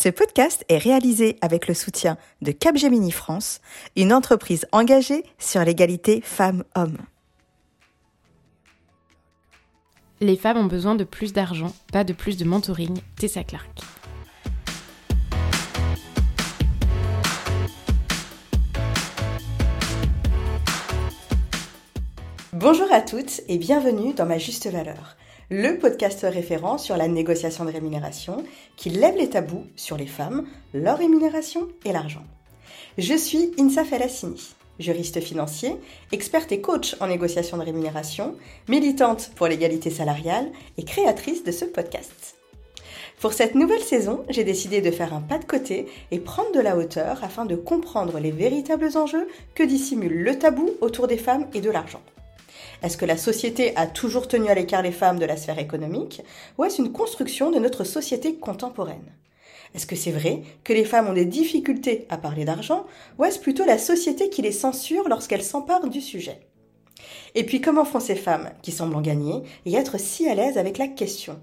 Ce podcast est réalisé avec le soutien de Capgemini France, une entreprise engagée sur l'égalité femmes-hommes. Les femmes ont besoin de plus d'argent, pas de plus de mentoring. Tessa Clark. Bonjour à toutes et bienvenue dans Ma Juste Valeur, le podcast référent sur la négociation de rémunération qui lève les tabous sur les femmes, leur rémunération et l'argent. Je suis Insa Felassini, juriste financier, experte et coach en négociation de rémunération, militante pour l'égalité salariale et créatrice de ce podcast. Pour cette nouvelle saison, j'ai décidé de faire un pas de côté et prendre de la hauteur afin de comprendre les véritables enjeux que dissimule le tabou autour des femmes et de l'argent. Est-ce que la société a toujours tenu à l'écart les femmes de la sphère économique ou est-ce une construction de notre société contemporaine? Est-ce que c'est vrai que les femmes ont des difficultés à parler d'argent ou est-ce plutôt la société qui les censure lorsqu'elles s'emparent du sujet? Et puis comment font ces femmes qui semblent en gagner et être si à l'aise avec la question?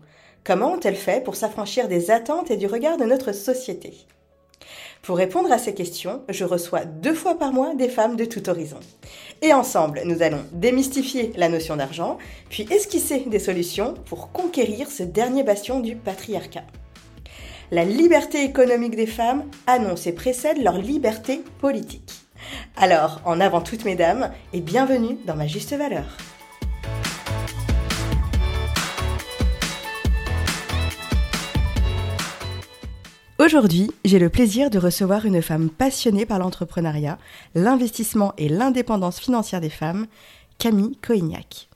Comment ont-elles fait pour s'affranchir des attentes et du regard de notre société? Pour répondre à ces questions, je reçois deux fois par mois des femmes de tout horizon. Et ensemble, nous allons démystifier la notion d'argent, puis esquisser des solutions pour conquérir ce dernier bastion du patriarcat. La liberté économique des femmes annonce et précède leur liberté politique. Alors, en avant toutes mesdames, et bienvenue dans ma juste valeur. Aujourd'hui, j'ai le plaisir de recevoir une femme passionnée par l'entrepreneuriat, l'investissement et l'indépendance financière des femmes, Camille Coignac.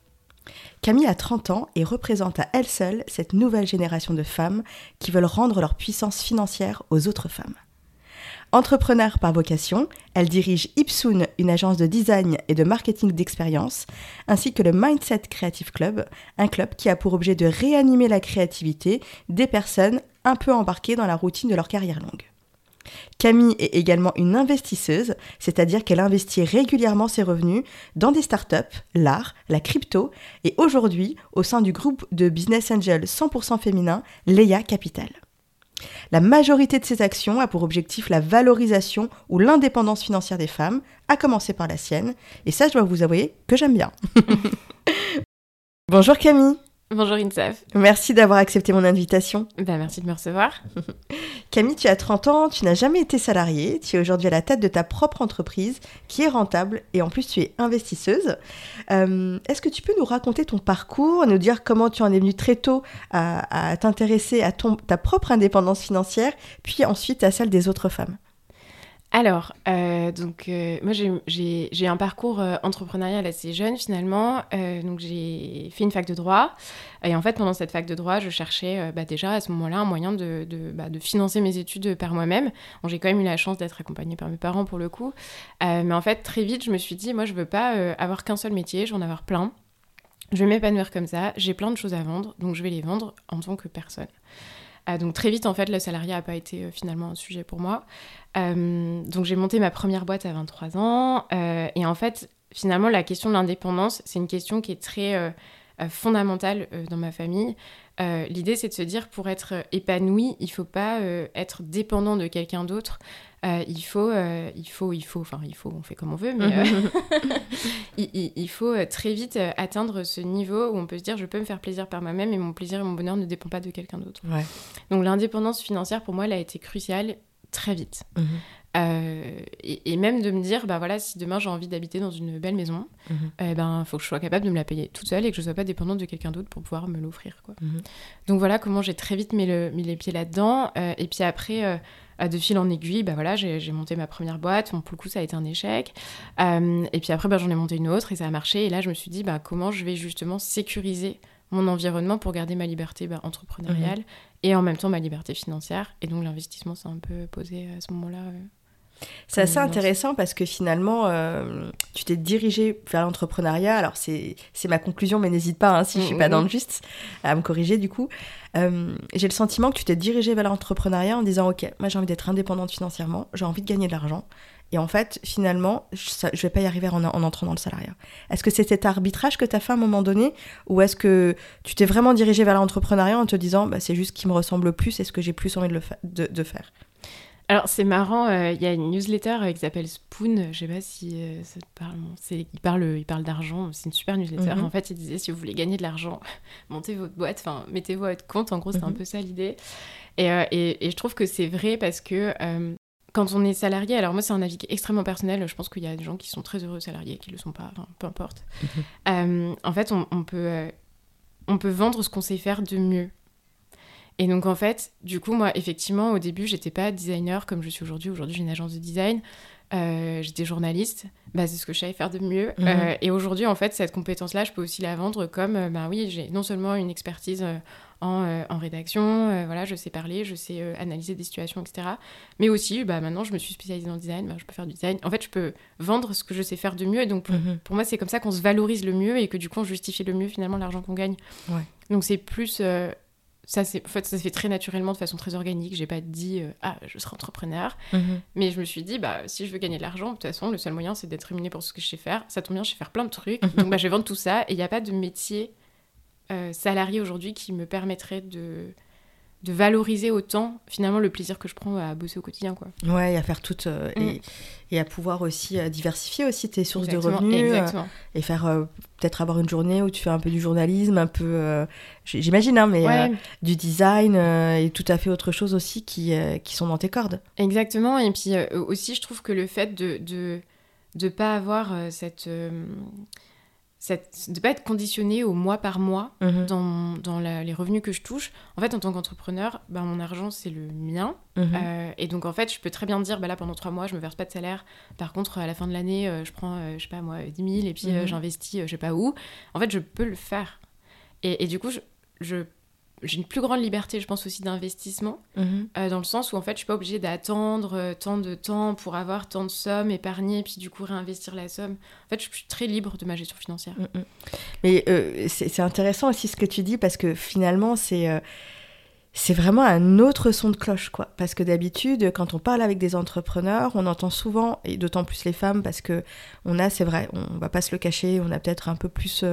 Camille a 30 ans et représente à elle seule cette nouvelle génération de femmes qui veulent rendre leur puissance financière aux autres femmes. Entrepreneur par vocation, elle dirige Ipsoon, une agence de design et de marketing d'expérience, ainsi que le Mindset Creative Club, un club qui a pour objet de réanimer la créativité des personnes un peu embarquées dans la routine de leur carrière longue. Camille est également une investisseuse, c'est-à-dire qu'elle investit régulièrement ses revenus dans des startups, l'art, la crypto et aujourd'hui au sein du groupe de business angel 100% féminin Leia Capital. La majorité de ces actions a pour objectif la valorisation ou l'indépendance financière des femmes, à commencer par la sienne, et ça je dois vous avouer que j'aime bien. Bonjour Camille Bonjour Insaf. Merci d'avoir accepté mon invitation. Ben, merci de me recevoir. Camille, tu as 30 ans, tu n'as jamais été salariée, tu es aujourd'hui à la tête de ta propre entreprise qui est rentable et en plus tu es investisseuse. Euh, est-ce que tu peux nous raconter ton parcours, nous dire comment tu en es venue très tôt à, t'intéresser à ton, ta propre indépendance financière, puis ensuite à celle des autres femmes? Alors, euh, donc euh, moi j'ai un parcours euh, entrepreneurial assez jeune finalement. donc j'ai fait une fac de droit et en fait pendant cette fac de droit je cherchais bah, déjà à ce moment-là un moyen de, bah, de, financer mes études par moi-même. Bon, j'ai quand même eu la chance d'être accompagnée par mes parents pour le coup, mais en fait très vite je me suis dit moi je veux pas avoir qu'un seul métier, je veux en avoir plein. Je vais m'épanouir comme ça, j'ai plein de choses à vendre, donc je vais les vendre en tant que personne. Donc très vite, en fait, le salariat n'a pas été finalement un sujet pour moi. Euh, donc j'ai monté ma première boîte à 23 ans. Euh, et en fait, finalement, la question de l'indépendance, c'est une question qui est très euh, fondamentale dans ma famille. L'idée, c'est de se dire, pour être épanoui, il faut pas être dépendant de quelqu'un d'autre. il faut, il faut, il faut, enfin, il faut, on fait comme on veut, mais il, il, faut très vite atteindre ce niveau où on peut se dire, je peux me faire plaisir par moi-même et mon plaisir et mon bonheur ne dépendent pas de quelqu'un d'autre. Ouais. Donc l'indépendance financière, pour moi, elle a été cruciale très vite. Mhm. Euh, et, même de me dire, bah voilà, si demain j'ai envie d'habiter dans une belle maison, il mhm. eh ben faut que je sois capable de me la payer toute seule et que je sois pas dépendante de quelqu'un d'autre pour pouvoir me l'offrir, quoi. Mhm. Donc voilà comment j'ai très vite mis, le, mis les pieds là-dedans. Euh, et puis après, euh, de fil en aiguille, bah voilà, j'ai monté ma première boîte. Bon, pour le coup, ça a été un échec. et puis après, bah, j'en ai monté une autre et ça a marché. Et là, je me suis dit, bah comment je vais justement sécuriser mon environnement pour garder ma liberté bah, entrepreneuriale et en même temps ma liberté financière. Et donc l'investissement s'est un peu posé à ce moment-là. Euh, c'est assez intéressant parce que finalement, euh, tu t'es dirigé vers l'entrepreneuriat. Alors, c'est ma conclusion, mais n'hésite pas, hein, si je suis pas dans le juste, à me corriger du coup. Euh, j'ai le sentiment que tu t'es dirigé vers l'entrepreneuriat en disant Ok, moi j'ai envie d'être indépendante financièrement, j'ai envie de gagner de l'argent. Et en fait, finalement, je, ne vais pas y arriver en, entrant dans le salariat. Est-ce que c'est cet arbitrage que tu as fait à un moment donné Ou est-ce que tu t'es vraiment dirigé vers l'entrepreneuriat en te disant bah, c'est juste ce qui me ressemble plus et ce que j'ai plus envie de, le de, faire? Alors c'est marrant, euh, il y a une newsletter euh, qui s'appelle Spoon, je sais pas si euh, ça te parle, il parle, il parle d'argent, c'est une super newsletter. Mhm. En fait, il disait si vous voulez gagner de l'argent, montez votre boîte, enfin mettez-vous à votre compte, en gros c'est un mhm. peu ça l'idée. Et, et, et, je trouve que c'est vrai parce que quand on est salarié, alors moi c'est un avis extrêmement personnel, je pense qu'il y a des gens qui sont très heureux salariés, qui ne le sont pas, enfin, peu importe. Mhm. Euh, en fait, on, peut, euh, on peut vendre ce qu'on sait faire de mieux. Et donc en fait, du coup, moi, effectivement, au début, j'étais pas designer comme je suis aujourd'hui. Aujourd'hui, j'ai une agence de design. Euh, j'étais journaliste, bah, c'est ce que je savais faire de mieux. Mhm. et aujourd'hui, en fait, cette compétence-là, je peux aussi la vendre comme, bah oui, j'ai non seulement une expertise euh, en, rédaction. Euh, voilà, je sais parler, je sais euh, analyser des situations, etc. Mais aussi, bah, maintenant, je me suis spécialisée dans le design, bah, je peux faire du design. En fait, je peux vendre ce que je sais faire de mieux. Et donc, pour, mhm. moi, c'est comme ça qu'on se valorise le mieux et que du coup, on justifie le mieux finalement l'argent qu'on gagne. Donc, c'est plus ça c'est en fait ça se fait très naturellement de façon très organique. J'ai pas dit ah je serai entrepreneur. Mhm. mais je me suis dit bah si je veux gagner de l'argent de toute façon le seul moyen c'est d'être rémunéré pour ce que je sais faire. Ça tombe bien je sais faire plein de trucs. Donc bah, je vais vendre tout ça. Et il n'y a pas de métier euh, salarié aujourd'hui qui me permettrait de, de valoriser autant finalement le plaisir que je prends à bosser au quotidien quoi. Ouais, et à faire tout euh, mm. et, et, à pouvoir aussi euh, diversifier aussi tes sources de revenus et faire peut-être avoir une journée où tu fais un peu du journalisme, un peu j'imagine hein, mais du design et tout à fait autre chose aussi qui qui sont dans tes cordes. Exactement et puis aussi je trouve que le fait de de de pas avoir cette de ne pas être conditionné au mois par mois mhm. dans, dans les revenus que je touche. En fait, en tant qu'entrepreneur, bah, mon argent, c'est le mien. Mhm. Euh, et donc, en fait, je peux très bien dire, bah, là, pendant trois mois, je me verse pas de salaire. Par contre, à la fin de l'année, euh, je prends, euh, je sais pas moi, 10 000 et puis mhm. j'investis, je sais pas où. En fait, je peux le faire. Et, et du coup, je, je j'ai une plus grande liberté, je pense aussi d'investissement, mhm. euh, dans le sens où en fait je suis pas obligée d'attendre euh, tant de temps pour avoir tant de sommes épargnées, puis du coup réinvestir la somme. En fait, je suis très libre de ma gestion financière. Mm. Mais euh, c'est intéressant aussi ce que tu dis parce que finalement c'est c'est vraiment un autre son de cloche quoi. Parce que d'habitude, quand on parle avec des entrepreneurs, on entend souvent et d'autant plus les femmes parce que on a, c'est vrai, on va pas se le cacher, on a peut-être un peu plus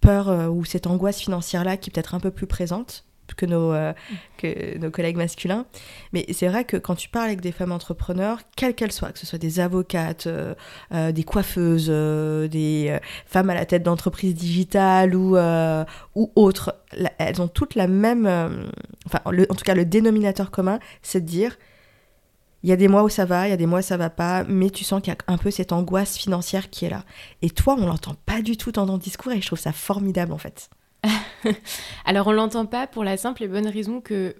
peur euh, ou cette angoisse financière-là qui est peut-être un peu plus présente que nos, euh, que nos collègues masculins. Mais c'est vrai que quand tu parles avec des femmes entrepreneurs, quelles qu'elles soient, que ce soit des avocates, euh, des coiffeuses, des femmes à la tête d'entreprises digitales ou, ou autres, elles ont toutes la même... enfin, en tout cas, le dénominateur commun, c'est de dire il y a des mois où ça va, il y a des mois où ça va pas, mais tu sens qu'il y a un peu cette angoisse financière qui est là. Et toi, on l'entend pas du tout dans ton discours et je trouve ça formidable en fait. Alors on l'entend pas pour la simple et bonne raison que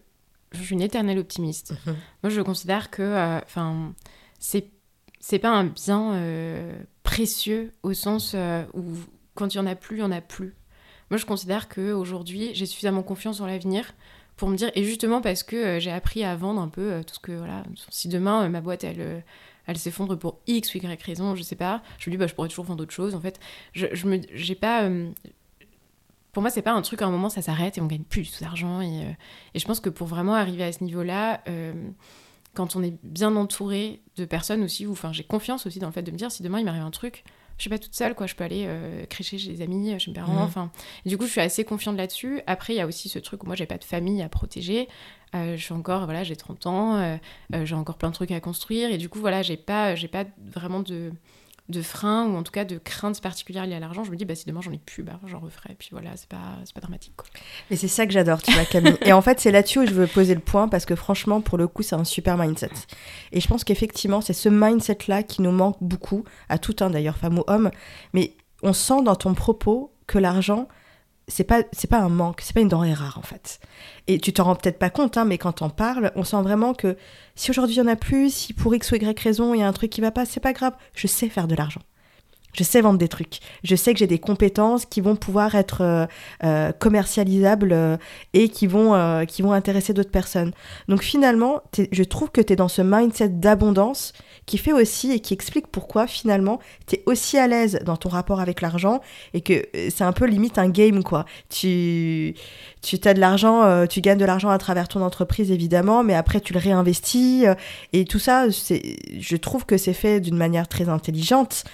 je suis une éternelle optimiste. Mhm. Moi, je considère que, euh, enfin, c'est c'est pas un bien euh, précieux au sens euh, où quand il y en a plus, il y en a plus. Moi, je considère que aujourd'hui, j'ai suffisamment confiance en l'avenir pour me dire, et justement parce que euh, j'ai appris à vendre un peu euh, tout ce que, voilà, si demain euh, ma boîte, elle, elle s'effondre pour X ou Y raison, je sais pas, je me dis, bah, je pourrais toujours vendre autre chose. En fait, je, je me, j'ai pas. pour moi, c'est pas un truc à un moment, ça s'arrête et on gagne plus du tout d'argent. Et, et, je pense que pour vraiment arriver à ce niveau-là, quand on est bien entouré de personnes aussi, enfin, j'ai confiance aussi dans le fait de me dire, si demain il m'arrive un truc, je suis pas toute seule, quoi. Je peux aller euh, chez des amis, chez mes parents. Mhm. Enfin, du coup, je suis assez confiante là-dessus. Après, il y a aussi ce truc où moi, j'ai pas de famille à protéger. Euh, je suis encore, voilà, j'ai 30 ans, euh, j'ai encore plein de trucs à construire. Et du coup, voilà, j'ai pas, j'ai pas vraiment de de frein ou en tout cas de craintes particulières liées à l'argent, je me dis bah si demain j'en ai plus, bah j'en referai. Puis voilà, c'est pas pas dramatique quoi. Mais c'est ça que j'adore, tu vois Camille. et en fait, c'est là-dessus où je veux poser le point parce que franchement, pour le coup, c'est un super mindset. Et je pense qu'effectivement, c'est ce mindset là qui nous manque beaucoup à tout un d'ailleurs, femme ou homme, mais on sent dans ton propos que l'argent c'est pas c'est pas un manque, c'est pas une denrée rare en fait. Et tu t'en rends peut-être pas compte, hein, mais quand on parle, on sent vraiment que si aujourd'hui il y en a plus, si pour X ou Y raison il y a un truc qui va pas, c'est pas grave, je sais faire de l'argent. Je sais vendre des trucs. Je sais que j'ai des compétences qui vont pouvoir être euh, euh, commercialisables euh, et qui vont, qui vont intéresser d'autres personnes. Donc finalement, je trouve que tu es dans ce mindset d'abondance qui fait aussi et qui explique pourquoi finalement tu es aussi à l'aise dans ton rapport avec l'argent et que c'est un peu limite un game quoi. Tu tu as de l'argent, tu gagnes de l'argent à travers ton entreprise évidemment, mais après tu le réinvestis et tout ça, je trouve que c'est fait d'une manière très intelligente.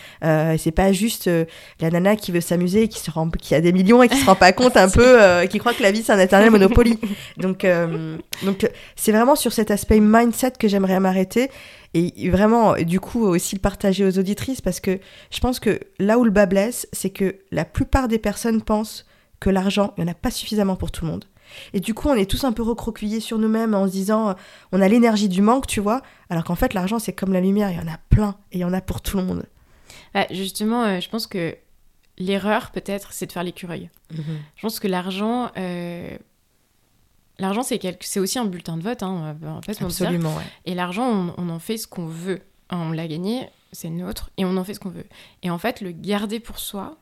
C'est pas juste euh, la nana qui veut s'amuser, qui se rend, qui a des millions et qui se rend pas compte un peu, euh, qui croit que la vie c'est un éternel Monopoly. Donc, euh, donc c'est vraiment sur cet aspect mindset que j'aimerais m'arrêter et vraiment, du coup, aussi le partager aux auditrices parce que je pense que là où le bas blesse, c'est que la plupart des personnes pensent que l'argent, il n'y en a pas suffisamment pour tout le monde. Et du coup, on est tous un peu recroquevillés sur nous-mêmes en se disant, on a l'énergie du manque, tu vois, alors qu'en fait, l'argent, c'est comme la lumière, il y en a plein et il y en a pour tout le monde. Bah, justement, euh, je pense que l'erreur, peut-être, c'est de faire l'écureuil. Mhm. Je pense que l'argent. Euh, l'argent, c'est, aussi un bulletin de vote, hein, en fait, Absolument, Et l'argent, on, en fait ce qu'on veut. On l'a gagné, c'est nôtre, et on en fait ce qu'on veut. Et en fait, le garder pour soi,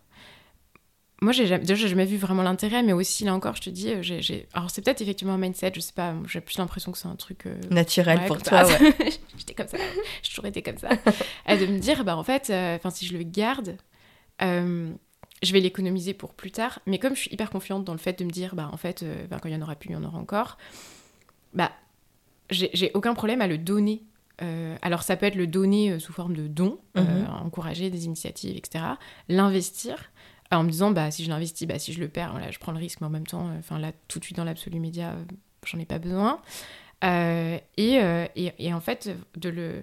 moi, j'ai jamais, déjà, j'ai jamais vu vraiment l'intérêt, mais aussi, là encore, je te dis, euh, j'ai, alors c'est peut-être effectivement un mindset, je sais pas, j'ai plus l'impression que c'est un truc... Euh, Naturel pour toi, ouais. J'étais comme ça, j'ai toujours été comme ça. de me dire, bah en fait, euh, si je le garde, je vais l'économiser pour plus tard, mais comme je suis hyper confiante dans le fait de me dire, bah en fait, quand il y en aura plus, il y en aura encore, bah j'ai, aucun problème à le donner alors ça peut être le donner sous forme de don, mhm. encourager des initiatives, etc. L'investir, en me disant, bah, si je l'investis, bah, si je le perds, voilà, je prends le risque, mais en même temps, euh, enfin là, tout de suite dans l'absolu média, euh, j'en ai pas besoin. Euh, et, et, et, en fait, de, le,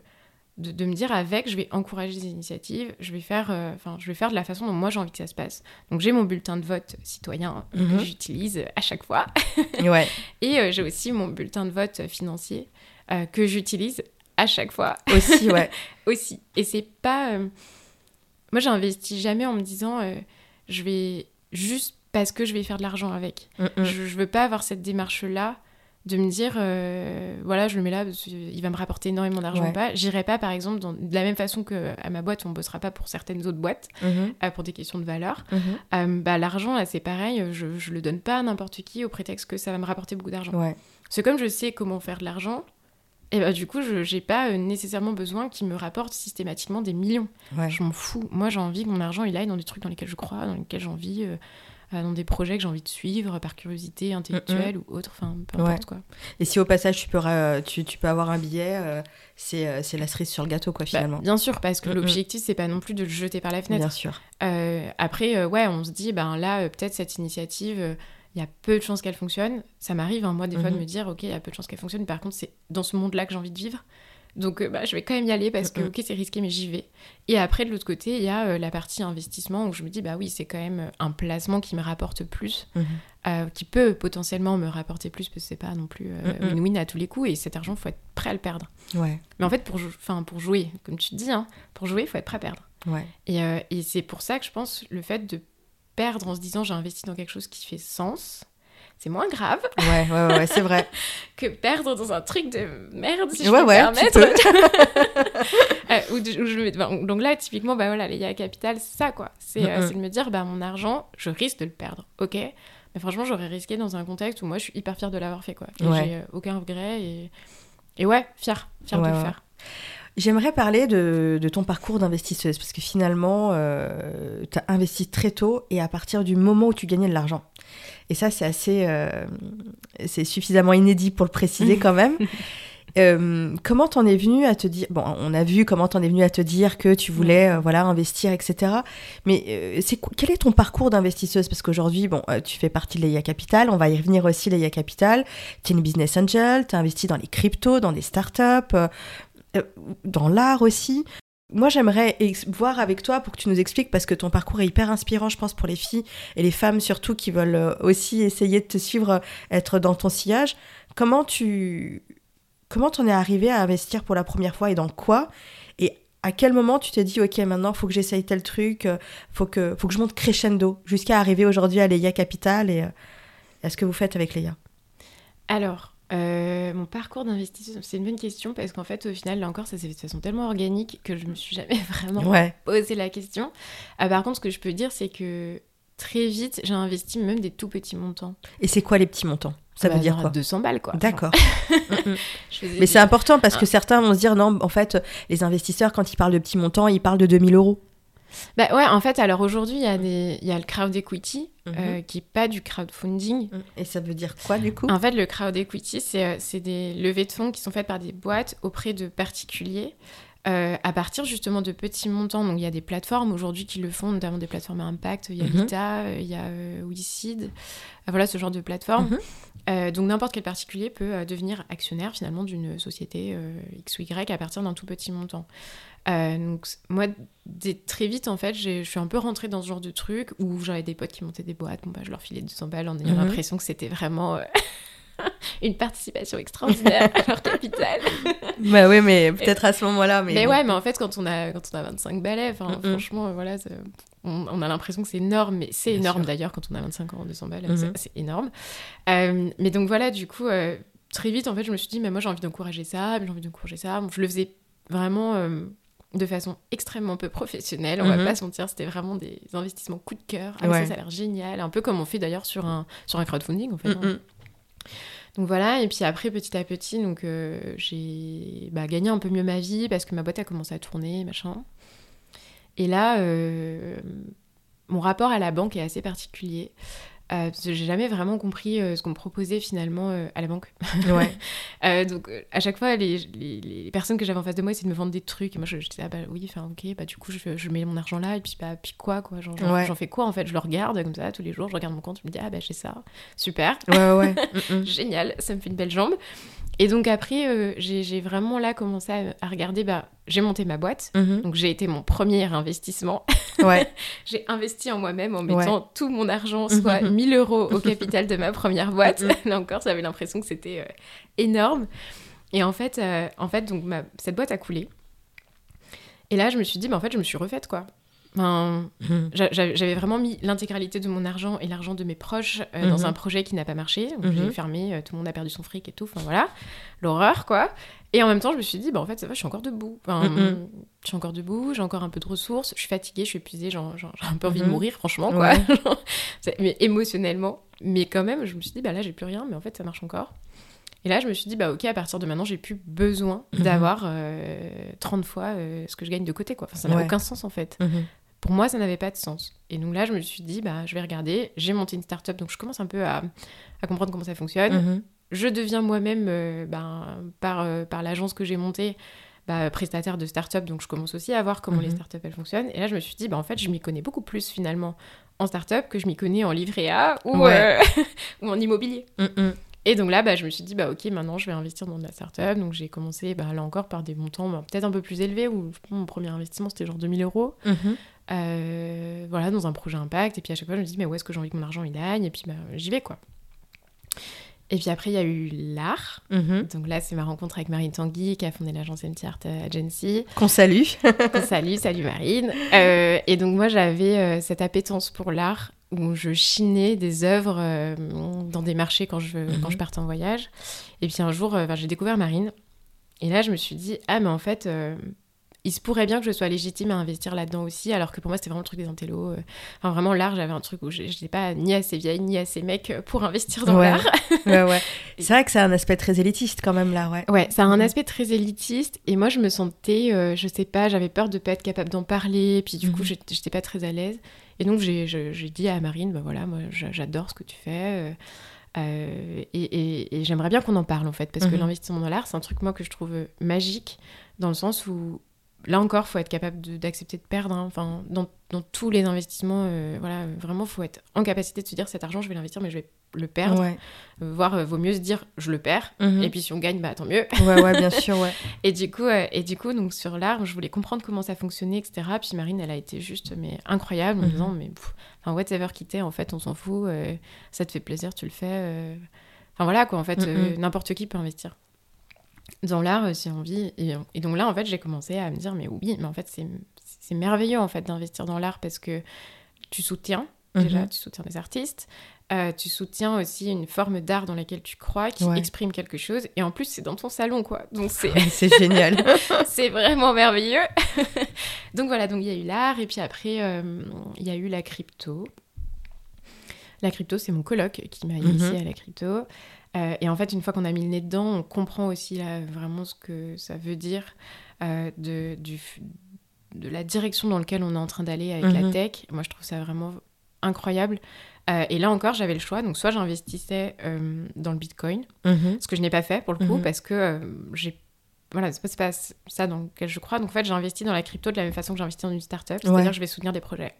de, de, me dire avec, je vais encourager des initiatives, je vais faire, enfin, je vais faire de la façon dont moi j'ai envie que ça se passe. Donc j'ai mon bulletin de vote citoyen que mhm. j'utilise à chaque fois. ouais. Et j'ai aussi mon bulletin de vote financier que j'utilise à chaque fois. Aussi, ouais. aussi. Et c'est pas. Moi, j'investis jamais en me disant je vais juste parce que je vais faire de l'argent avec. Mm, mm. Je, je veux pas avoir cette démarche-là de me dire, euh, voilà, je le mets là, parce il va me rapporter énormément d'argent ou pas. J'irai pas, par exemple, de la même façon que à ma boîte, on bossera pas pour certaines autres boîtes, mm-hmm. euh, pour des questions de valeur. Mm-hmm. Euh, bah, L'argent, là, c'est pareil, je, je le donne pas à n'importe qui au prétexte que ça va me rapporter beaucoup d'argent. C'est comme je sais comment faire de l'argent, et bah, du coup, je n'ai pas euh, nécessairement besoin qu'il me rapporte systématiquement des millions. Je m'en fous. Moi, j'ai envie que mon argent, il aille dans des trucs dans lesquels je crois, dans lesquels j'ai envie, euh, euh, dans des projets que j'ai envie de suivre par curiosité intellectuelle ou autre, enfin, peu importe quoi. Et si au passage, tu peux, tu, tu peux avoir un billet, c'est c'est la cerise sur le gâteau, quoi, bah, finalement. bien sûr, parce que l'objectif, c'est pas non plus de le jeter par la fenêtre. Bien sûr. après, ouais, on se dit, ben là, peut-être cette initiative il y a peu de chances qu'elle fonctionne. Ça m'arrive, hein, moi, des fois, de mhm. me dire, ok, il y a peu de chances qu'elle fonctionne. Par contre, c'est dans ce monde-là que j'ai envie de vivre. Donc, euh, bah, je vais quand même y aller parce que, ok, c'est risqué, mais j'y vais. Et après, de l'autre côté, il y a euh, la partie investissement où je me dis, bah oui, c'est quand même euh, un placement qui me rapporte plus, mhm. qui peut potentiellement me rapporter plus parce que c'est pas non plus win-win à tous les coups. Et cet argent, il faut être prêt à le perdre. Ouais. Mais en fait, pour, pour jouer, comme tu te dis, hein, pour jouer, il faut être prêt à perdre. Ouais. Et, et c'est pour ça que je pense le fait de perdre en se disant, j'ai investi dans quelque chose qui fait sens c'est moins grave. Ouais, ouais, ouais, c'est vrai. que perdre dans un truc de merde, si je ouais, peux ouais, me permettre. euh, donc là, typiquement, bah voilà, les IA Capital, c'est ça, quoi. C'est euh, de me dire, bah mon argent, je risque de le perdre, ok Mais franchement, j'aurais risqué dans un contexte où moi, je suis hyper fière de l'avoir fait, quoi. Et j'ai euh, aucun regret et... et ouais, fière, fière de le faire. J'aimerais parler de, de, ton parcours d'investisseuse parce que finalement, euh, tu as investi très tôt et à partir du moment où tu gagnais de l'argent. Et ça, c'est assez. Euh, c'est suffisamment inédit pour le préciser quand même. Euh, comment t'en es venu à te dire bon on a vu comment t'en es venu à te dire que tu voulais euh, voilà investir etc mais c'est quel est ton parcours d'investisseuse? Parce qu'aujourd'hui bon tu fais partie de l'EIA Capital on va y revenir aussi l'EIA Capital tu es une business angel tu as investi dans les cryptos dans des startups dans l'art aussi moi, j'aimerais voir avec toi pour que tu nous expliques, parce que ton parcours est hyper inspirant, je pense, pour les filles et les femmes surtout qui veulent euh, aussi essayer de te suivre, euh, être dans ton sillage. Comment tu comment t'en es arrivé à investir pour la première fois et dans quoi? Et à quel moment tu t'es dit, ok, maintenant, il faut que j'essaye tel truc, euh, faut que, faut que je monte crescendo jusqu'à arriver aujourd'hui à Leia Capital et est-ce que vous faites avec Leia Alors, euh, mon parcours d'investisseur, c'est une bonne question parce qu'en fait, au final, là encore, ça s'est fait de façon tellement organique que je me suis jamais vraiment Ouais. posé la question. Ah, par contre, ce que je peux dire, c'est que très vite, j'ai investi même des tout petits montants. Et c'est quoi les petits montants? Ça Bah, veut dire quoi? 200 balles, quoi. D'accord. Je faisais Mais c'est important parce que Ah. certains vont se dire non, en fait, les investisseurs, quand ils parlent de petits montants, ils parlent de 2000 euros. Bah ouais, en fait, alors aujourd'hui, il y, a des- il y a le crowd equity Mhm. euh, qui est pas du crowdfunding. Et ça veut dire quoi du coup? En fait, le crowd equity, c'est euh, c'est des levées de fonds qui sont faites par des boîtes auprès de particuliers euh, à partir justement de petits montants. Donc, il y a des plateformes aujourd'hui qui le font, notamment des plateformes à impact. Il y a Mhm. Lita, euh, il y a euh, WeSeed. Voilà, ce genre de plateforme. Mhm. Euh, donc, n'importe quel particulier peut devenir actionnaire finalement d'une société X ou Y à partir d'un tout petit montant. Euh, donc, moi, dès- très vite, en fait, je suis un peu rentrée dans ce genre de truc où j'avais des potes qui montaient des boîtes. Bon, bah, je leur filais 200 balles en ayant Mhm. l'impression que c'était vraiment euh, une participation extraordinaire à leur capital. Bah oui, mais peut-être à ce moment-là. Mais, Mais, ouais, mais en fait, quand on a, quand on a 25 balais, Mhm. franchement, euh, voilà, on, on a l'impression que c'est énorme, mais c'est énorme d'ailleurs quand on a 25 ans, 200 balles, Mhm. c'est- c'est énorme. Euh, mais donc voilà, du coup, euh, très vite, en fait, je me suis dit, mais moi j'ai envie d'encourager ça, j'ai envie d'encourager ça. Bon, je le faisais vraiment euh, de façon extrêmement peu professionnelle, on Mhm. va pas se mentir, c'était vraiment des investissements coup de cœur. Ah, Ouais. ça, ça a l'air génial, un peu comme on fait d'ailleurs sur un, sur un crowdfunding, en fait. hein. Mm, mm. Donc voilà, et puis après, petit à petit, donc euh, j'ai bah, gagné un peu mieux ma vie parce que ma boîte a commencé à tourner, machin. Et là, euh, mon rapport à la banque est assez particulier. Euh, parce que j'ai jamais vraiment compris euh, ce qu'on me proposait finalement euh, à la banque. Ouais. Donc à chaque fois, les, les- les personnes que j'avais en face de moi essayaient de me vendre des trucs. Et moi, je, je disais, ah bah oui, enfin ok, bah du coup, je, je mets mon argent là. Et puis, bah, puis quoi, quoi j'en Ouais. fais quoi en fait? Je le regarde comme ça tous les jours, je regarde mon compte, je me dis, ah bah j'ai ça, super. Ouais, ouais. Mm, mm. Génial, ça me fait une belle jambe. Et donc après, euh, j'ai vraiment là commencé à, à regarder, bah, j'ai monté ma boîte. Mhm. Donc j'ai été mon premier investissement. Ouais. j'ai investi en moi-même en Ouais. mettant tout mon argent, soit 1000 euros au capital de ma première boîte. là encore, j'avais l'impression que c'était euh, énorme. Et en fait, euh, en fait donc ma- cette boîte a coulé. Et là, je me suis dit, bah, en fait, je me suis refaite, quoi. Enfin, Mhm. J'a- J'avais vraiment mis l'intégralité de mon argent et l'argent de mes proches euh, dans Mhm. un projet qui n'a pas marché. Mhm. j'ai fermé, euh, tout le monde a perdu son fric et tout. Enfin voilà, l'horreur quoi. Et en même temps, je me suis dit, bah en fait, ça va, je suis encore debout. Enfin. Je suis encore debout, j'ai encore un peu de ressources, je suis fatiguée, je suis épuisée, j'ai un peu envie de mourir, franchement quoi. Ouais. Mais émotionnellement. Mais quand même, je me suis dit, bah là, j'ai plus rien, mais en fait, ça marche encore. Et là, je me suis dit, bah ok, à partir de maintenant, j'ai plus besoin d'avoir euh, 30 fois euh, ce que je gagne de côté quoi. Enfin, ça n'a Ouais. aucun sens en fait. Pour moi, ça n'avait pas de sens. Et donc là, je me suis dit, bah, je vais regarder. J'ai monté une start-up, donc je commence un peu à, à comprendre comment ça fonctionne. Mhm. Je deviens moi-même, euh, ben, par, euh, par l'agence que j'ai montée, bah, prestataire de start-up, donc je commence aussi à voir comment Mhm. les start-up elles fonctionnent. Et là, je me suis dit, bah, en fait, je m'y connais beaucoup plus finalement en start-up que je m'y connais en livret A ou, Ouais. euh, ou en immobilier. Mhm. Et donc là, bah, je me suis dit, bah, ok, maintenant je vais investir dans de la start-up. Donc j'ai commencé, bah, là encore, par des montants bah, peut-être un peu plus élevés, où je pense, mon premier investissement c'était genre 2000 euros. Mhm. Euh, voilà, dans un projet impact. Et puis à chaque fois, je me dis, mais où est-ce que j'ai envie que mon argent il aille Et puis bah, j'y vais, quoi. Et puis après, il y a eu l'art. Mhm. Donc là, c'est ma rencontre avec Marine Tanguy, qui a fondé l'agence MT Art Agency. Qu'on salue. salut, salut Marine. Euh, et donc moi, j'avais euh, cette appétence pour l'art où je chinais des œuvres euh, dans des marchés quand je, quand Mhm. je partais en voyage. Et puis un jour, euh, ben, j'ai découvert Marine. Et là, je me suis dit, ah, mais en fait, euh, il se pourrait bien que je sois légitime à investir là-dedans aussi, alors que pour moi, c'était vraiment le truc des intellos. euh. Enfin, vraiment, l'art, j'avais un truc où je n'étais pas ni assez vieille, ni assez mec pour investir dans Ouais. l'art. Ouais, ouais. C'est vrai que c'est un aspect très élitiste quand même là, ouais. Ouais, ça a un Mhm. aspect très élitiste et moi je me sentais, euh, je sais pas, j'avais peur de pas être capable d'en parler, puis du coup Mhm. j'étais pas très à l'aise. Et donc j'ai dit à Marine, bah voilà, moi j'a- j'adore ce que tu fais euh, euh, et, et- et j'aimerais bien qu'on en parle en fait, parce que Mhm. l'investissement dans l'art c'est un truc moi que je trouve magique dans le sens où là encore faut être capable d'accepter de, perdre. hein. Enfin, dans, dans tous les investissements, euh, voilà, vraiment faut être en capacité de se dire cet argent je vais l'investir mais je vais le perdre. Ouais. Euh, voire euh, vaut mieux se dire je le perds. Mhm. Et puis si on gagne, bah tant mieux. Ouais, ouais, bien sûr, ouais. Et du coup, euh, et du coup donc sur l'art, je voulais comprendre comment ça fonctionnait, etc. Puis Marine, elle a été juste mais incroyable en Mhm. disant mais pff, enfin whatever qui t'est, en fait, on s'en fout. ça te fait plaisir, tu le fais. Enfin voilà quoi, en fait, euh, Mhm. n'importe qui peut investir dans l'art euh, si envie. Et, et donc là, en fait, j'ai commencé à me dire mais oui, mais en fait c'est merveilleux en fait d'investir dans l'art parce que tu soutiens déjà, Mhm. tu soutiens des artistes. euh, tu soutiens aussi une forme d'art dans laquelle tu crois, qui Ouais. exprime quelque chose. Et en plus, c'est dans ton salon, quoi. Donc, c'est c'est génial. c'est vraiment merveilleux. donc, voilà, donc il y a eu l'art. Et puis après, euh, il y a eu la crypto. La crypto, c'est mon coloc qui m'a initié Mhm. à la crypto. Euh, et en fait, une fois qu'on a mis le nez dedans, on comprend aussi là, vraiment ce que ça veut dire euh, de, du, f- de la direction dans laquelle on est en train d'aller avec la Mhm. tech. Moi, je trouve ça vraiment incroyable. Euh, et là encore, j'avais le choix. Donc, soit j'investissais euh, dans le Bitcoin, Mhm. ce que je n'ai pas fait pour le coup, Mhm. parce que euh, j'ai. Voilà, c'est pas, ça dans lequel je crois. Donc, en fait, j'ai investi dans la crypto de la même façon que j'ai investi dans une startup, c'est-à-dire Ouais. que je vais soutenir des projets.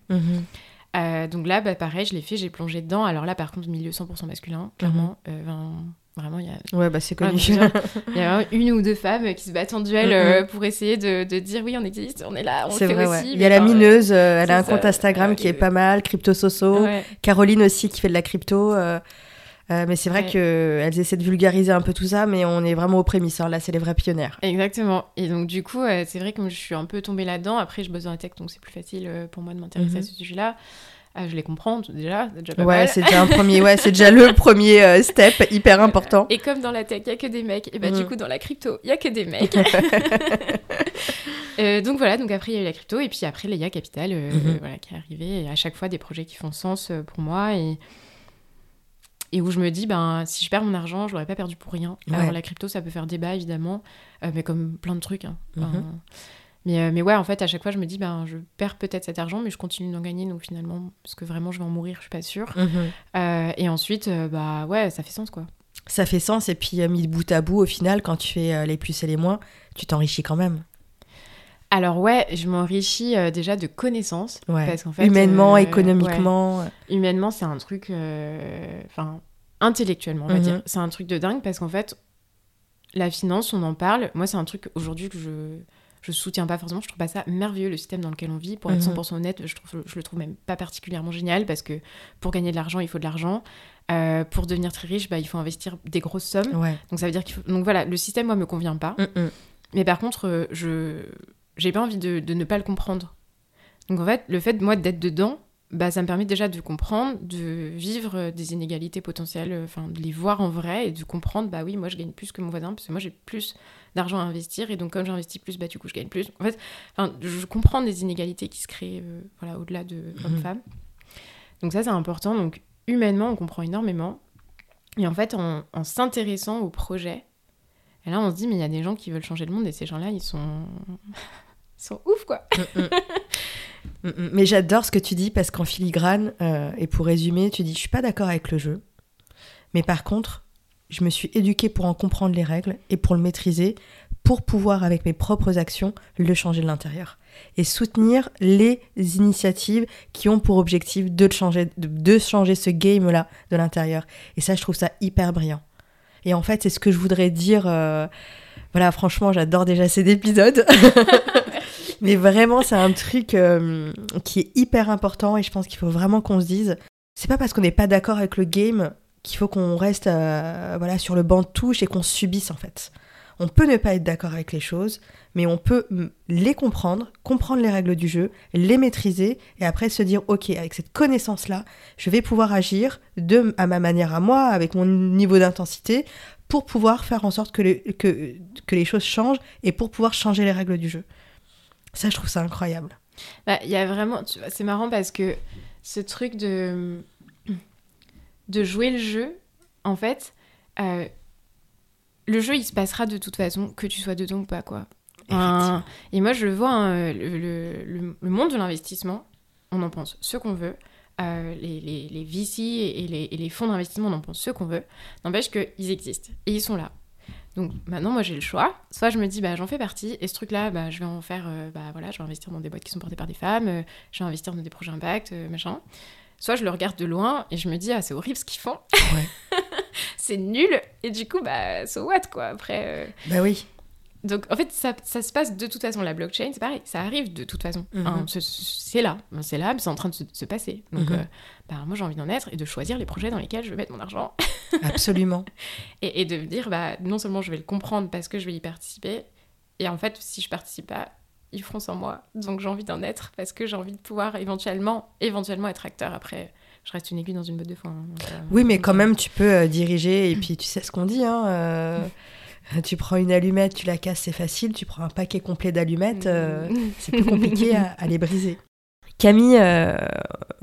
Euh, donc là, bah, pareil, je l'ai fait, j'ai plongé dedans. Alors là, par contre, milieu 100% masculin, clairement. Euh, ben, vraiment, il y a Ouais, bah c'est connu. il y a une ou deux femmes qui se battent en duel Mhm. euh, pour essayer de, de dire oui, on existe, on est là, on le C'est fait vrai, aussi. ouais. Il y a la mineuse, elle a un ça. compte Instagram qui est pas mal, Crypto Soso. ouais. Caroline aussi qui fait de la crypto. Euh, euh, mais c'est vrai Ouais. qu'elles essaient de vulgariser un peu tout ça, mais on est vraiment aux prémices. hein. Là, c'est les vraies pionnières. Exactement. Et donc, du coup, euh, c'est vrai que je suis un peu tombée là-dedans. Après, je bosse dans la tech, donc c'est plus facile euh, pour moi de m'intéresser Mhm. à ce sujet-là. Euh, je les comprends déjà, c'est déjà pas Ouais, c'est déjà un premier, ouais, c'est déjà le premier euh, step hyper important. Et comme dans la tech, il y a que des mecs, et bah du Mhm. coup, dans la crypto, il y a que des mecs. Euh, donc voilà, donc après, il y a eu la crypto, et puis après, l'EIA Capital, euh, Mhm. voilà, qui est arrivé. Et à chaque fois, des projets qui font sens euh, pour moi. Et, et où je me dis, ben, si je perds mon argent, je l'aurais pas perdu pour rien. Ouais. Alors, la crypto, ça peut faire débat, évidemment, euh, mais comme plein de trucs. hein. Enfin, Mhm. mais, euh, mais ouais, en fait, à chaque fois, je me dis, ben, je perds peut-être cet argent, mais je continue d'en gagner. Donc finalement, parce que vraiment, je vais en mourir, je suis pas sûre. Mhm. Euh, et ensuite, bah ouais, ça fait sens, quoi. Ça fait sens, et puis mis bout à bout, au final, quand tu fais les plus et les moins, tu t'enrichis quand même. Alors ouais, je m'enrichis euh, déjà de connaissances. Ouais. Parce qu'en fait, Humainement, euh, économiquement. ouais, humainement, c'est un truc... euh, Enfin, intellectuellement, on va Mhm. dire. C'est un truc de dingue parce qu'en fait, la finance, on en parle. Moi, c'est un truc aujourd'hui que je... Je soutiens pas forcément, je trouve pas ça merveilleux le système dans lequel on vit. Pour être Mhm. 100% honnête, je, trouve, je le trouve même pas particulièrement génial parce que pour gagner de l'argent, il faut de l'argent. Euh, pour devenir très riche, bah, il faut investir des grosses sommes. Ouais. Donc ça veut dire qu'il faut... Donc voilà, le système, moi, me convient pas. Mhm. Mais par contre, euh, je j'ai pas envie de, de ne pas le comprendre. Donc en fait, le fait, moi, d'être dedans, bah, ça me permet déjà de comprendre, de vivre euh, des inégalités potentielles, euh, enfin, de les voir en vrai et de comprendre, bah oui, moi, je gagne plus que mon voisin, parce que moi, j'ai plus d'argent à investir, et donc comme j'investis plus, bah du coup, je gagne plus. En fait, enfin, je comprends des inégalités qui se créent, euh, voilà, au-delà de Mhm. hommes-femmes. Donc ça, c'est important. Donc humainement, on comprend énormément. Et en fait, en, en s'intéressant au projet, et là, on se dit, mais il y a des gens qui veulent changer le monde et ces gens-là, ils sont... sont ouf, quoi. Mm, mm. Mais j'adore ce que tu dis parce qu'en filigrane, euh, et pour résumer, tu dis je suis pas d'accord avec le jeu, mais par contre, je me suis éduquée pour en comprendre les règles et pour le maîtriser, pour pouvoir avec mes propres actions le changer de l'intérieur et soutenir les initiatives qui ont pour objectif de changer, de, changer ce game là de l'intérieur. Et ça, je trouve ça hyper brillant. Et en fait, c'est ce que je voudrais dire. euh, Voilà, franchement, j'adore déjà cet épisode. Mais vraiment, c'est un truc euh, qui est hyper important et je pense qu'il faut vraiment qu'on se dise, c'est pas parce qu'on n'est pas d'accord avec le game qu'il faut qu'on reste euh, voilà sur le banc de touche et qu'on subisse en fait. On peut ne pas être d'accord avec les choses, mais on peut les comprendre, comprendre les règles du jeu, les maîtriser et après se dire ok avec cette connaissance là, je vais pouvoir agir de à ma manière à moi, avec mon niveau d'intensité, pour pouvoir faire en sorte que les, choses changent et pour pouvoir changer les règles du jeu. Ça, je trouve ça incroyable. Bah, Il y a vraiment... C'est marrant parce que ce truc de... de jouer le jeu, en fait, euh, le jeu, il se passera de toute façon, que tu sois dedans ou pas, quoi. Un- Et moi, je le vois, hein, le, le- le- le monde de l'investissement, on en pense ce qu'on veut. Euh, les, les, les VC et les, et les fonds d'investissement, on en pense ce qu'on veut. N'empêche qu'ils existent et ils sont là. Donc maintenant, moi, j'ai le choix. Soit je me dis, bah, j'en fais partie et ce truc-là, bah, je vais en faire, euh, bah, voilà, je vais investir dans des boîtes qui sont portées par des femmes, euh, je vais investir dans des projets impact, euh, machin. Soit je le regarde de loin et je me dis, ah, c'est horrible ce qu'ils font. Ouais. c'est nul. Et du coup, bah, so what, quoi. Après. euh, Bah oui. donc, en fait, ça, ça se passe de toute façon. La blockchain, c'est pareil, ça arrive de toute façon. Mhm. Hein, c'est- là, c'est là, mais c'est en train de se, se passer. Donc, Mhm. euh, bah, moi, j'ai envie d'en être et de choisir les projets dans lesquels je vais mettre mon argent. Absolument. Et, et de me dire, bah, non seulement je vais le comprendre parce que je vais y participer, et en fait, si je participe pas, ils feront sans moi. Donc, j'ai envie d'en être parce que j'ai envie de pouvoir éventuellement, éventuellement être acteur après. Je reste une aiguille dans une botte de foin. hein, donc, euh, Oui, mais quand euh, même, tu peux euh, diriger et puis tu sais ce qu'on dit. Hein, euh, tu prends une allumette, tu la casses, c'est facile. Tu prends un paquet complet d'allumettes, euh, c'est plus compliqué à, à les briser. Camille, euh,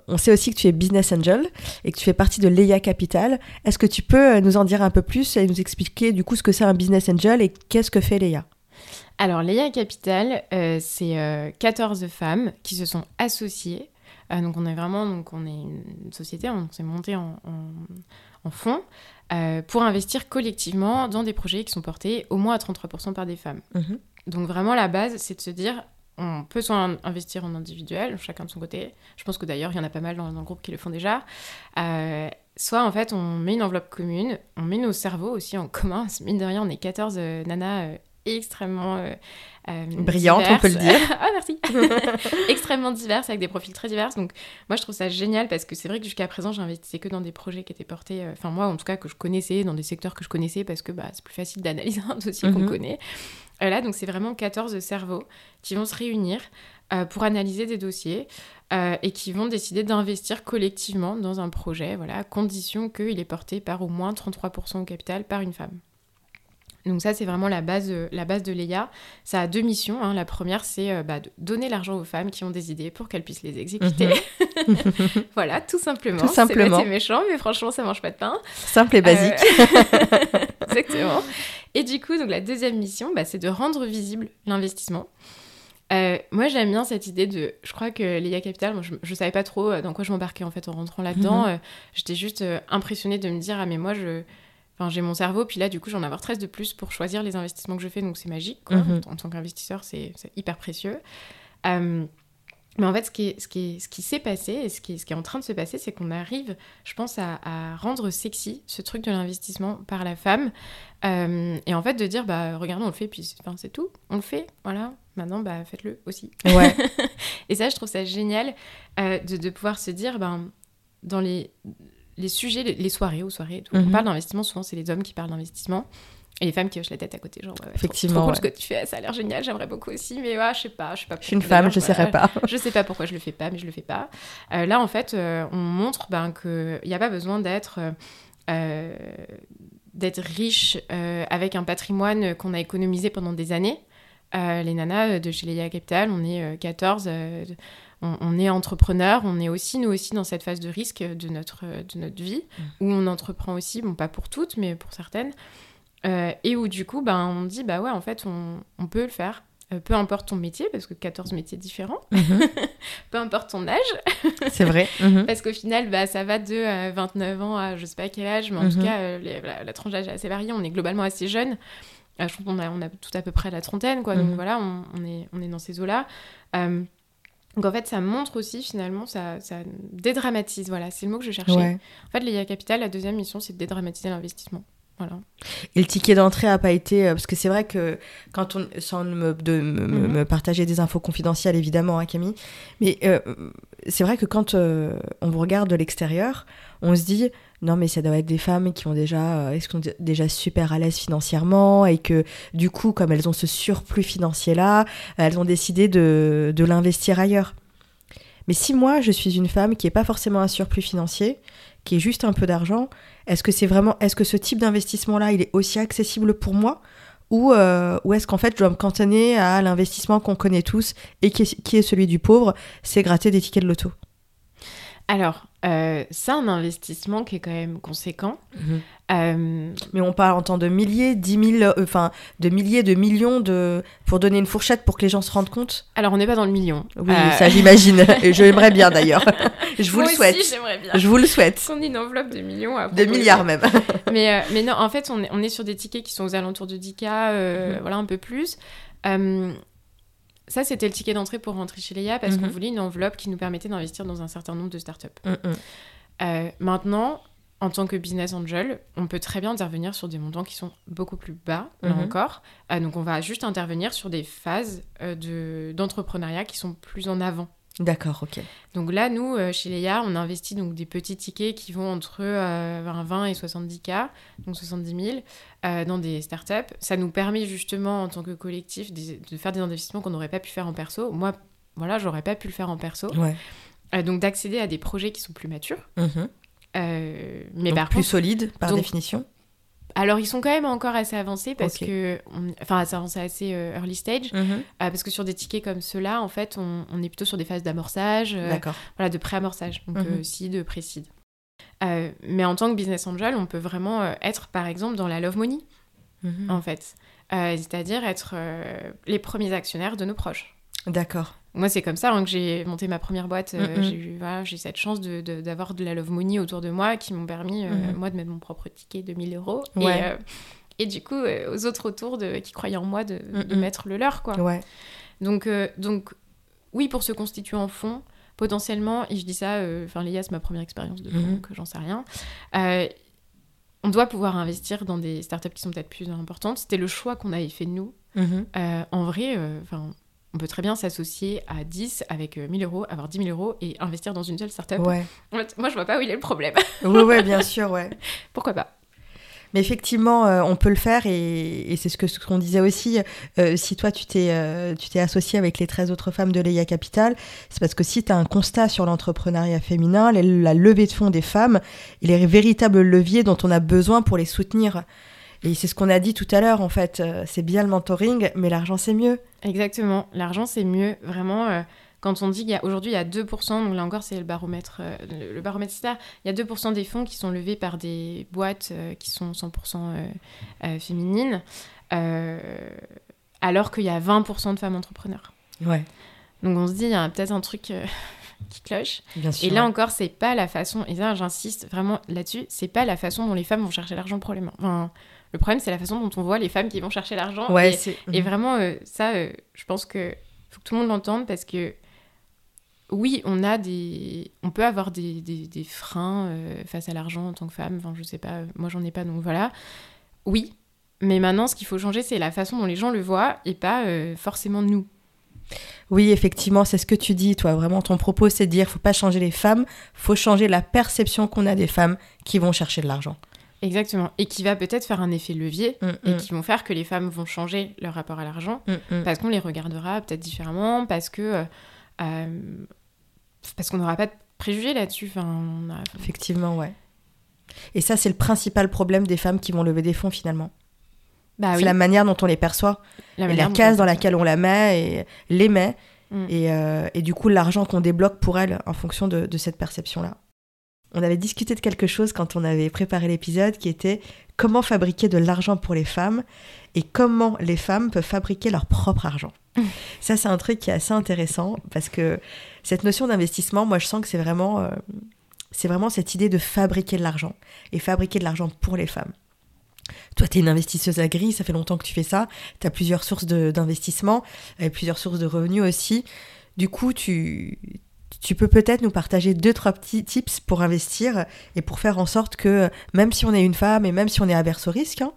on sait aussi que tu es business angel et que tu fais partie de Leia Capital. Est-ce que tu peux nous en dire un peu plus et nous expliquer du coup ce que c'est un business angel et qu'est-ce que fait Leia? Alors, Leia Capital, euh, c'est euh, 14 femmes qui se sont associées. Euh, donc, on est vraiment donc on est une société, on s'est monté en, en, en fonds euh, pour investir collectivement dans des projets qui sont portés au moins à 33% par des femmes. Donc, vraiment, la base, c'est de se dire on peut soit investir en individuel, chacun de son côté. Je pense que d'ailleurs, il y en a pas mal dans, dans le groupe qui le font déjà. Euh, soit en fait, on met une enveloppe commune, on met nos cerveaux aussi en commun. Mine de rien, on est 14 euh, nanas euh, extrêmement euh, euh, Brillante, on peut le dire. ah, merci. extrêmement diverses, avec des profils très divers. Donc, moi, je trouve ça génial parce que c'est vrai que jusqu'à présent, j'investissais que dans des projets qui étaient portés, euh, enfin, moi, en tout cas, que je connaissais, dans des secteurs que je connaissais parce que bah, c'est plus facile d'analyser un dossier qu'on Mhm. connaît. Euh, là, donc, c'est vraiment 14 cerveaux qui vont se réunir pour analyser des dossiers et qui vont décider d'investir collectivement dans un projet, voilà, à condition qu'il est porté par au moins 33% au capital par une femme. Donc ça, c'est vraiment la base, euh, la base de l'EIA. Ça a deux missions. hein. La première, c'est euh, bah, de donner l'argent aux femmes qui ont des idées pour qu'elles puissent les exécuter. voilà, tout simplement. Tout simplement. C'est méchant, mais franchement, ça mange pas de pain. Simple et basique. Euh, Exactement. Et du coup, donc la deuxième mission, bah, c'est de rendre visible l'investissement. Euh, moi, j'aime bien cette idée de. Je crois que l'IA Capital, moi, je, je savais pas trop dans quoi je m'embarquais en fait en rentrant là-dedans. Mhm. Euh, J'étais juste impressionnée de me dire ah mais moi je. Enfin, j'ai mon cerveau, puis là, du coup, j'en ai avoir 13 de plus pour choisir les investissements que je fais, donc c'est magique, quoi. Mhm. En tant qu'investisseur, c'est hyper précieux. Euh, mais en fait, ce qui, est- ce qui, est- ce qui s'est passé et ce qui, est- ce qui est en train de se passer, c'est qu'on arrive, je pense, à, à rendre sexy ce truc de l'investissement par la femme. Euh, et en fait, de dire, bah, regardez, on le fait, puis c'est enfin, c'est tout, on le fait, voilà. Maintenant, bah, faites-le aussi. Ouais. Et ça, je trouve ça génial euh, de, de pouvoir se dire, ben, dans les, les sujets, les, les soirées, aux soirées, et tout, Mhm. on parle d'investissement, souvent c'est les hommes qui parlent d'investissement. Et les femmes qui hochent la tête à côté, genre, ouais, trop- Effectivement, trop cool ouais. ce que tu fais, ça a l'air génial, j'aimerais beaucoup aussi, mais ouais, je sais pas, je sais pas. Je suis une femme, je voilà. serais pas. Je sais pas pourquoi je le fais pas, mais je le fais pas. Euh, là, en fait, euh, on montre ben, qu'il n'y a pas besoin d'être euh, d'être riche avec un patrimoine qu'on a économisé pendant des années. Les nanas de chez Leia Capital, on est euh, 14, euh, on, on est entrepreneur, on est aussi, nous aussi, dans cette phase de risque de notre, de notre vie, où on entreprend aussi, bon, pas pour toutes, mais pour certaines, euh, et où du coup, ben, on dit, bah ouais, en fait, on, on peut le faire. Euh, peu importe ton métier, parce que 14 métiers différents, Mhm. peu importe ton âge, C'est vrai. Mhm. parce qu'au final, bah, ça va de euh, 29 ans à je sais pas quel âge, mais en tout Mhm. cas, euh, les- la, la tranche d'âge est assez variée. On est globalement assez jeune. Je trouve qu'on a, on a tout à peu près la trentaine, quoi. Donc voilà, on, on est, on est dans ces eaux-là. Donc en fait, ça montre aussi finalement, ça, ça dédramatise. Voilà, c'est le mot que je cherchais. Ouais. En fait, l'IA Capital, la deuxième mission, c'est de dédramatiser l'investissement. Voilà. Et le ticket d'entrée a pas été euh, parce que c'est vrai que quand on sans me, de me, me- Mhm. me partager des infos confidentielles évidemment hein, Camille mais euh, c'est vrai que quand euh, on vous regarde de l'extérieur on se dit non mais ça doit être des femmes qui ont déjà euh, est-ce qu'on déjà super à l'aise financièrement et que du coup comme elles ont ce surplus financier là elles ont décidé de, de l'investir ailleurs. Mais si moi je suis une femme qui est pas forcément un surplus financier qui est juste un peu d'argent est-ce que c'est vraiment, est-ce que ce type d'investissement-là, il est aussi accessible pour moi ou, euh, ou est-ce qu'en fait je dois me cantonner à l'investissement qu'on connaît tous et qui est, qui est celui du pauvre, c'est gratter des tickets de loto? Alors, euh, c'est un investissement qui est quand même conséquent. Euh, Mais on parle en temps de milliers, dix mille, euh, enfin de milliers, de millions de pour donner une fourchette pour que les gens se rendent compte. alors, on n'est pas dans le million. Oui, Euh, ça j'imagine. et je l'aimerais bien d'ailleurs. je vous moi le souhaite. Aussi, j'aimerais bien. je vous le souhaite. qu'on ait une enveloppe de millions à De milliards même. mais, euh, mais non, en fait, on est, on est sur des tickets qui sont aux alentours de 10K, euh, Mhm. voilà, un peu plus. Ça, c'était le ticket d'entrée pour rentrer chez Leia parce Mhm. qu'on voulait une enveloppe qui nous permettait d'investir dans un certain nombre de startups. Mm, mm. Euh, maintenant, en tant que business angel, on peut très bien intervenir sur des montants qui sont beaucoup plus bas, là Mhm. encore. Euh, donc, on va juste intervenir sur des phases euh, de- d'entrepreneuriat qui sont plus en avant. D'accord, ok. Donc là, nous, euh, chez Leia, on investit donc des petits tickets qui vont entre euh, 20 et 70K, donc 70 000, euh, dans des startups. Ça nous permet justement, en tant que collectif, de faire des investissements qu'on n'aurait pas pu faire en perso. Moi, voilà, j'aurais pas pu le faire en perso. Ouais. donc d'accéder à des projets qui sont plus matures. Mhm. Euh, mais Donc par plus contre, solide par donc- définition. Alors ils sont quand même encore assez avancés parce que, on- enfin assez avancés, assez euh, early stage, Mhm. euh, parce que sur des tickets comme ceux-là, en fait, on, on est plutôt sur des phases d'amorçage, euh, D'accord. voilà, de pré-amorçage, donc Mhm. euh, seed, pré-seed. Mais en tant que business angel, on peut vraiment être, par exemple, dans la love money, Mhm. en fait, c'est-à-dire être les premiers actionnaires de nos proches. D'accord. Moi, c'est comme ça hein, que j'ai monté ma première boîte. Euh. J'ai eu voilà, cette chance de- de- d'avoir de, la love money autour de moi qui m'ont permis, euh, moi, de mettre mon propre ticket de 1000 euros. Ouais. Et, euh, et du coup, aux autres autour de, qui croyaient en moi de, de mettre le leur. Quoi. Ouais. Donc, donc, oui, pour se constituer en fonds, potentiellement, et je dis ça, enfin, Léa, c'est ma première expérience de fonds, Mhm. donc j'en sais rien. on doit pouvoir investir dans des startups qui sont peut-être plus importantes. C'était le choix qu'on avait fait nous. Mhm. Euh, en vrai, euh, on peut très bien s'associer à 10 avec euh, 1000 euros, avoir 10 000 euros et investir dans une seule startup. Ouais. En fait, moi, je vois pas où il est le problème. ouais, ouais, bien sûr, ouais. Pourquoi pas? Mais effectivement, euh, on peut le faire et, et c'est ce que ce qu'on disait aussi. euh, si toi, tu t'es euh, tu t'es associé avec les 13 autres femmes de Leia Capital, c'est parce que si tu as un constat sur l'entrepreneuriat féminin, les- la levée de fonds des femmes et les véritables leviers dont on a besoin pour les soutenir. Et c'est ce qu'on a dit tout à l'heure, en fait. euh, c'est bien le mentoring, mais l'argent, c'est mieux. Exactement. L'argent, c'est mieux. Vraiment, euh, quand on dit qu'il y a aujourd'hui, il y a 2%, donc là encore, c'est le baromètre, euh, le, le baromètre Star, il y a 2% des fonds qui sont levés par des boîtes euh, qui sont 100% euh, euh, féminines, alors qu'il y a 20% de femmes entrepreneurs. Ouais, Donc on se dit, il y a peut-être un truc qui cloche. bien sûr. Et là encore, c'est pas la façon, et ça j'insiste vraiment là-dessus, c'est pas la façon dont les femmes vont chercher l'argent pour les mains. Enfin, le problème, c'est la façon dont on voit les femmes qui vont chercher l'argent. ouais, et, et vraiment, euh, ça, euh, je pense que faut que tout le monde l'entende parce que oui, on a des, on peut avoir des, des, des freins euh, face à l'argent en tant que femme. Enfin, je sais pas, moi j'en ai pas, donc voilà. Oui, mais maintenant, ce qu'il faut changer, c'est la façon dont les gens le voient et pas forcément nous. Oui, effectivement, c'est ce que tu dis, toi. Vraiment, ton propos, c'est de dire, faut pas changer les femmes, faut changer la perception qu'on a des femmes qui vont chercher de l'argent. Exactement. Et qui va peut-être faire un effet levier Mm, et mm, qui vont faire que les femmes vont changer leur rapport à l'argent mm, parce qu'on les regardera peut-être différemment, parce que euh, euh, parce qu'on n'aura pas de préjugés là-dessus. Enfin, on a- Effectivement, ouais. Et ça, c'est le principal problème des femmes qui vont lever des fonds, finalement. bah c'est oui, la manière dont on les perçoit, la et case dans laquelle on la met, et les met, et, euh, et du coup, l'argent qu'on débloque pour elles en fonction de, de cette perception-là. On avait discuté de quelque chose quand on avait préparé l'épisode qui était comment fabriquer de l'argent pour les femmes et comment les femmes peuvent fabriquer leur propre argent. Ça, c'est un truc qui est assez intéressant parce que cette notion d'investissement, moi, je sens que c'est vraiment, euh, c'est vraiment cette idée de fabriquer de l'argent et fabriquer de l'argent pour les femmes. Toi, tu es une investisseuse agri, ça fait longtemps que tu fais ça. Tu as plusieurs sources d'investissement, et plusieurs sources de revenus aussi. Du coup, tu, tu peux peut-être nous partager deux, trois petits tips pour investir et pour faire en sorte que, même si on est une femme et même si on est averse au risque, hein,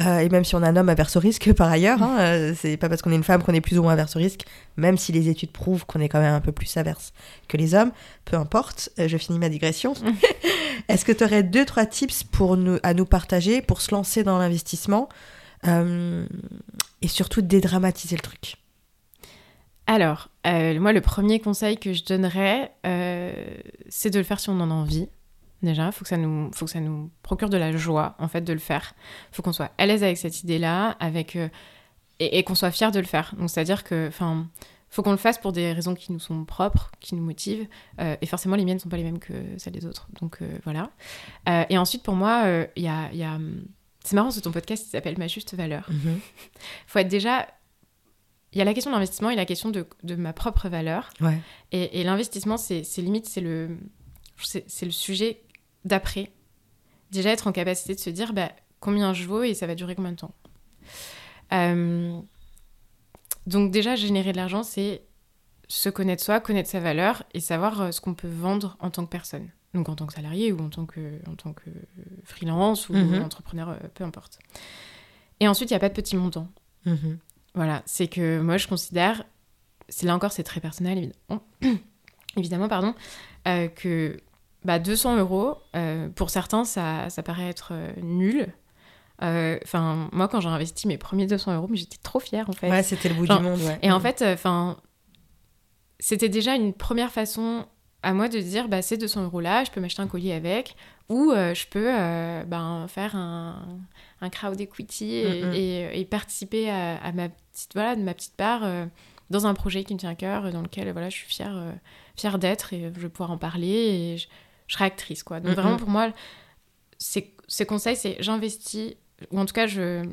euh, et même si on est un homme averse au risque par ailleurs, hein, euh, c'est pas parce qu'on est une femme qu'on est plus ou moins averse au risque, même si les études prouvent qu'on est quand même un peu plus averse que les hommes, peu importe, euh, je finis ma digression. Est-ce que tu aurais deux, trois tips pour nous, à nous partager pour se lancer dans l'investissement et surtout dédramatiser le truc? Alors, euh, moi, le premier conseil que je donnerais, euh, c'est de le faire si on en a envie. Déjà, faut que ça nous, faut que ça nous procure de la joie, en fait, de le faire. faut qu'on soit à l'aise avec cette idée-là, avec euh, et, et qu'on soit fier de le faire. Donc, c'est-à-dire que, enfin, faut qu'on le fasse pour des raisons qui nous sont propres, qui nous motivent. et forcément, les miennes ne sont pas les mêmes que celles des autres. Donc, voilà. Et ensuite, pour moi, il y a, il y a, hum, c'est marrant, c'est ton podcast qui s'appelle Ma juste valeur faut être déjà. Il y a la question de l'investissement et la question de, de ma propre valeur. Ouais. Et, et l'investissement, c'est limite, c'est le, c'est le sujet d'après. Déjà être en capacité de se dire bah, combien je vaux et ça va durer combien de temps. Euh, donc déjà, générer de l'argent, c'est se connaître soi, connaître sa valeur et savoir euh, ce qu'on peut vendre en tant que personne. Donc en tant que salarié ou en tant que, en tant que freelance ou Mhm. entrepreneur, euh, peu importe. Et ensuite, il n'y a pas de petits montants. Mhm. Voilà, c'est que moi je considère, c'est là encore c'est très personnel évidemment, évidemment pardon, euh, que bah, 200 euros, euh, pour certains ça, ça paraît être euh, nul. Euh, Enfin, moi quand j'ai investi mes premiers 200 euros, mais j'étais trop fière en fait. Ouais, c'était le bout Genre, du monde, ouais. Et en fait, enfin, c'était déjà une première façon à moi de dire, bah, ces 200 euros là, je peux m'acheter un collier avec, ou je peux ben, faire un, un crowd equity et, et, participer à, ma petite, voilà, de ma petite part dans un projet qui me tient à cœur, dans lequel voilà, je suis fière, fière d'être et je vais pouvoir en parler et je, serai actrice. Quoi. Donc vraiment pour moi, ces, conseils, c'est j'investis, ou en tout cas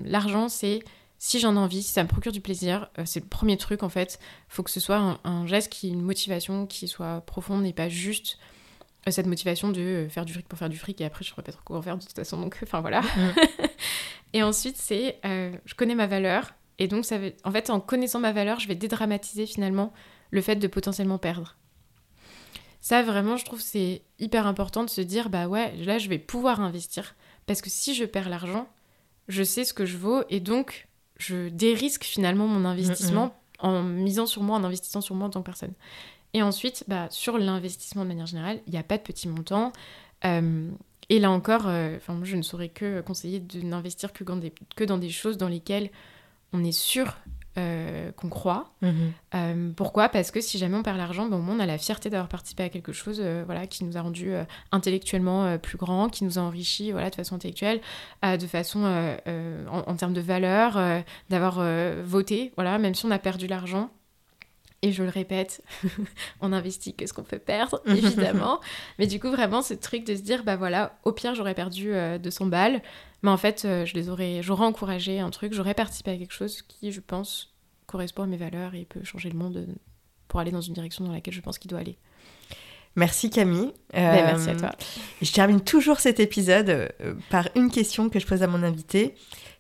l'argent, c'est si j'en ai envie, si ça me procure du plaisir, euh, c'est le premier truc en fait. Il faut que ce soit un, geste qui une motivation qui soit profonde et pas juste euh, cette motivation de euh, faire du fric pour faire du fric et après je ne saurais pas trop quoi en faire de toute façon. Donc, enfin voilà. Mm. et ensuite, c'est je connais ma valeur et donc ça veut, en fait, en connaissant ma valeur, je vais dédramatiser finalement le fait de potentiellement perdre. Ça, vraiment, je trouve c'est hyper important de se dire, bah ouais, là, je vais pouvoir investir. Parce que si je perds l'argent, je sais ce que je vaux et donc je dérisque finalement mon investissement mm, mm. en misant sur moi, en investissant sur moi en tant que personne. Et ensuite, bah, sur l'investissement de manière générale, il n'y a pas de petits montants. Euh, et là encore, euh, je ne saurais que conseiller de n'investir que, que dans des choses dans lesquelles on est sûr euh, qu'on croit. Mhm. Euh, pourquoi? Parce que si jamais on perd l'argent, ben, au moins on a la fierté d'avoir participé à quelque chose euh, voilà, qui nous a rendu intellectuellement plus grand, qui nous a enrichi voilà, de façon intellectuelle, de façon en, termes de valeur, d'avoir voté, voilà, même si on a perdu l'argent. Et je le répète, on investit que ce qu'on peut perdre, évidemment. Mais du coup, vraiment, ce truc de se dire, bah voilà, au pire, j'aurais perdu 200 balles. Mais en fait, euh, je les aurais, j'aurais encouragé un truc, j'aurais participé à quelque chose qui, je pense, correspond à mes valeurs et peut changer le monde euh, pour aller dans une direction dans laquelle je pense qu'il doit aller. Merci Camille. Ben, merci à toi. Euh, je termine toujours cet épisode par une question que je pose à mon invité.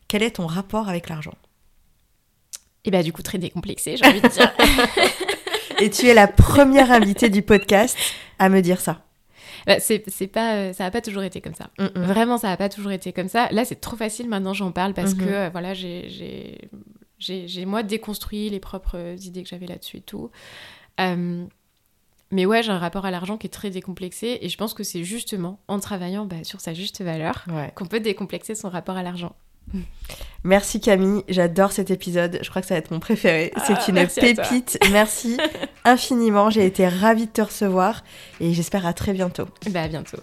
Quel est ton rapport avec l'argent? Et bien du coup très décomplexé, j'ai envie de dire. et tu es la première invitée du podcast à me dire ça. Bah, c'est pas, euh, ça n'a pas toujours été comme ça. Mm, mm. Vraiment, ça n'a pas toujours été comme ça. Là, c'est trop facile maintenant, j'en parle parce que mm-hmm. euh, voilà, j'ai moi déconstruit les propres idées que j'avais là-dessus et tout. Euh, mais ouais, j'ai un rapport à l'argent qui est très décomplexé et je pense que c'est justement en travaillant bah, sur sa juste valeur qu'on peut décomplexer son rapport à l'argent. Merci Camille, j'adore cet épisode. Je crois que ça va être mon préféré. Ah, c'est une pépite. Merci infiniment. J'ai été ravie de te recevoir et j'espère à très bientôt. Bah à bientôt.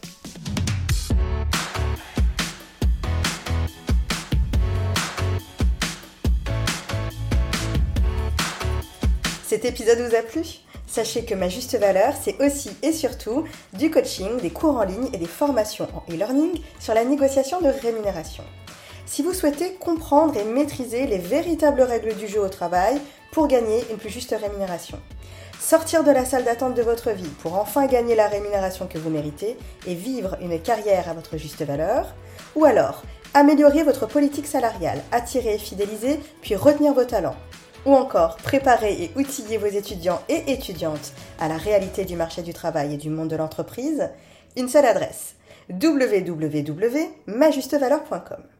Cet épisode vous a plu? Sachez que ma juste valeur, c'est aussi et surtout du coaching, des cours en ligne et des formations en e-learning sur la négociation de rémunération si vous souhaitez comprendre et maîtriser les véritables règles du jeu au travail pour gagner une plus juste rémunération. Sortir de la salle d'attente de votre vie pour enfin gagner la rémunération que vous méritez et vivre une carrière à votre juste valeur. Ou alors, améliorer votre politique salariale, attirer, fidéliser, puis retenir vos talents. Ou encore, préparer et outiller vos étudiants et étudiantes à la réalité du marché du travail et du monde de l'entreprise. Une seule adresse www.majustevaleur.com.